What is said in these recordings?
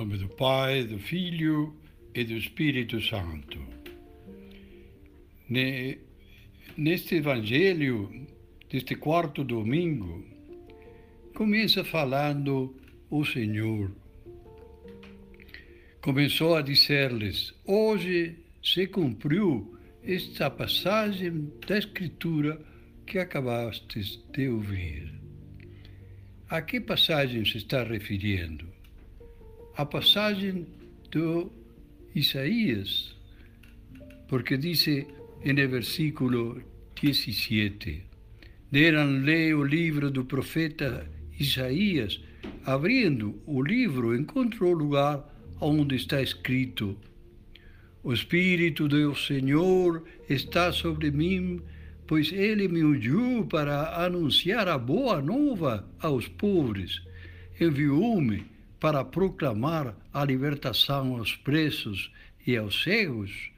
nome do Pai, do Filho e do Espírito Santo. Neste Evangelho, deste quarto domingo, começa falando o Senhor. Começou a dizer-lhes: Hoje se cumpriu esta passagem da Escritura que acabastes de ouvir. A que passagem se está referindo? A passagem do Isaías, porque diz no versículo 17: Deram-lhe o livro do profeta Isaías, abrindo o livro, encontrou o lugar onde está escrito: O Espírito do Senhor está sobre mim, pois ele me ungiu para anunciar a boa nova aos pobres. Enviou-me para proclamar a libertação aos presos e aos cegos,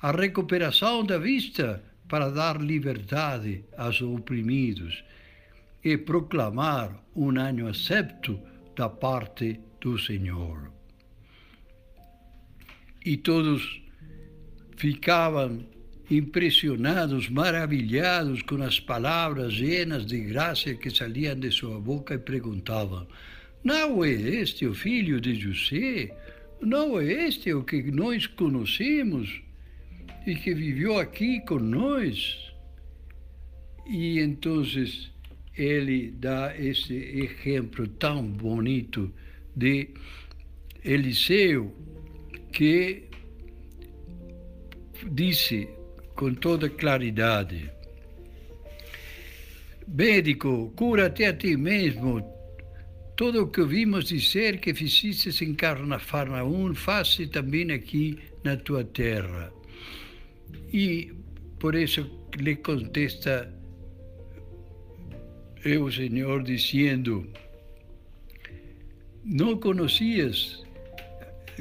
a recuperação da vista para dar liberdade aos oprimidos e proclamar um ano acepto da parte do Senhor. E todos ficavam impressionados, maravilhados com as palavras llenas de graça que saíam de sua boca e perguntavam: não é este o filho de José? Não é este o que nós conhecemos e que viveu aqui com nós? E então ele dá esse exemplo tão bonito de Eliseu, que disse com toda claridade: Médico, cura-te a ti mesmo, tudo o que ouvimos dizer que fizeste em Carnafarnaum, faça também aqui na tua terra. E por isso lhe contesta o Senhor dizendo: Não conhecias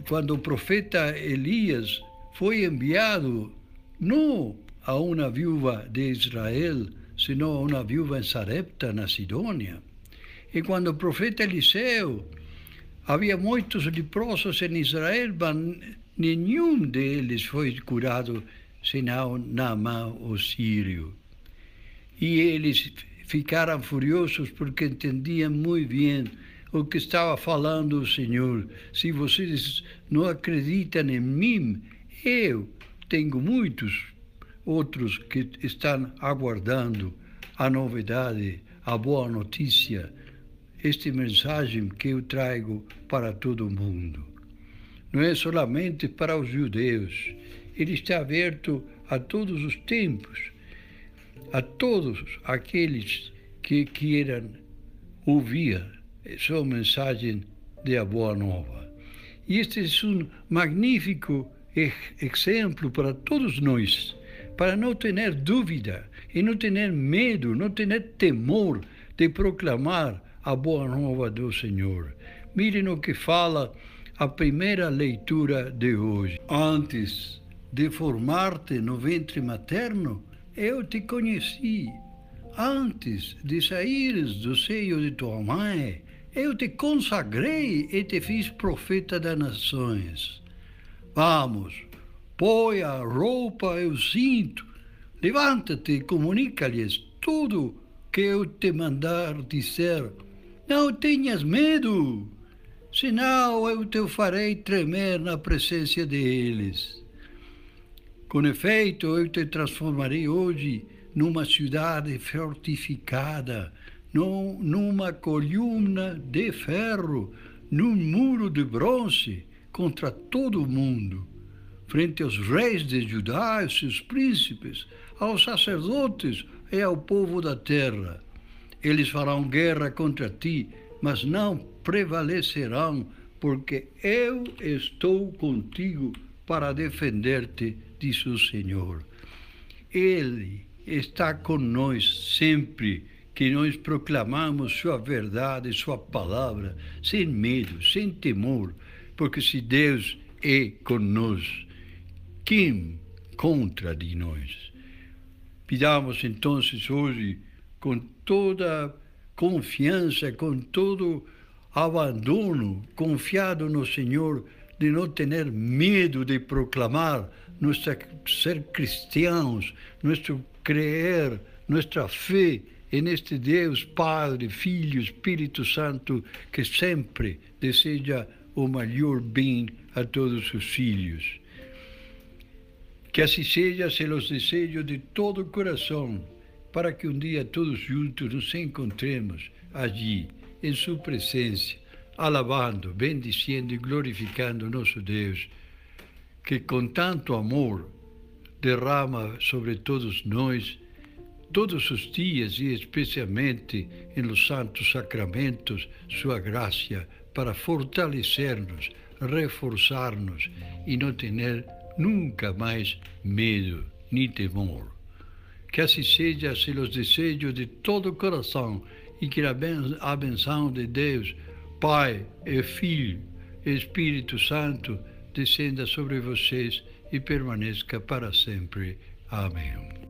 quando o profeta Elias foi enviado não a uma viúva de Israel, senão a uma viúva em Sarepta, na Sidônia. E quando o profeta Eliseu, havia muitos leprosos em Israel, mas nenhum deles foi curado, senão Naamã, o sírio. E eles ficaram furiosos porque entendiam muito bem o que estava falando o Senhor. Se vocês não acreditam em mim, eu tenho muitos outros que estão aguardando a novidade, a boa notícia esta mensagem que eu trago para todo o mundo. Não é somente para os judeus, ele está aberto a todos os tempos, a todos aqueles que queiram ouvir sua mensagem de a boa nova. E este é um magnífico exemplo para todos nós, para não ter dúvida e não ter medo, não ter temor de proclamar a boa nova do Senhor. Mirem o que fala a primeira leitura de hoje. Antes de formar-te no ventre materno, eu te conheci. Antes de saíres do seio de tua mãe, eu te consagrei e te fiz profeta das nações. Vamos, põe a roupa e o cinto, levanta-te e comunica-lhes tudo que eu te mandar dizer não tenhas medo, senão eu te farei tremer na presença deles. Com efeito, eu te transformarei hoje numa cidade fortificada, numa coluna de ferro, num muro de bronze contra todo o mundo, frente aos reis de Judá e seus príncipes, aos sacerdotes e ao povo da terra eles farão guerra contra ti, mas não prevalecerão, porque eu estou contigo para defender-te, diz o Senhor. Ele está nós sempre que nós proclamamos Sua verdade, Sua palavra, sem medo, sem temor, porque se Deus é conosco, quem contra de nós? Pidamos então hoje com toda confiança, com todo abandono, confiado no Senhor, de não ter medo de proclamar nosso ser cristãos, nosso crer, nossa fé neste Deus Padre, Filho, Espírito Santo, que sempre deseja o maior bem a todos os filhos. Que assim seja, se los desejo de todo o coração, para que um dia todos juntos nos encontremos allí, em Sua presença, alabando, bendiciendo e glorificando nosso Deus, que com tanto amor derrama sobre todos nós, todos os dias e especialmente em los santos sacramentos, Sua graça para fortalecer-nos, reforçar-nos e não ter nunca mais medo nem temor. Que assim seja, se os desejos de todo o coração e que a benção de Deus, Pai e Filho e Espírito Santo descenda sobre vocês e permaneça para sempre. Amém.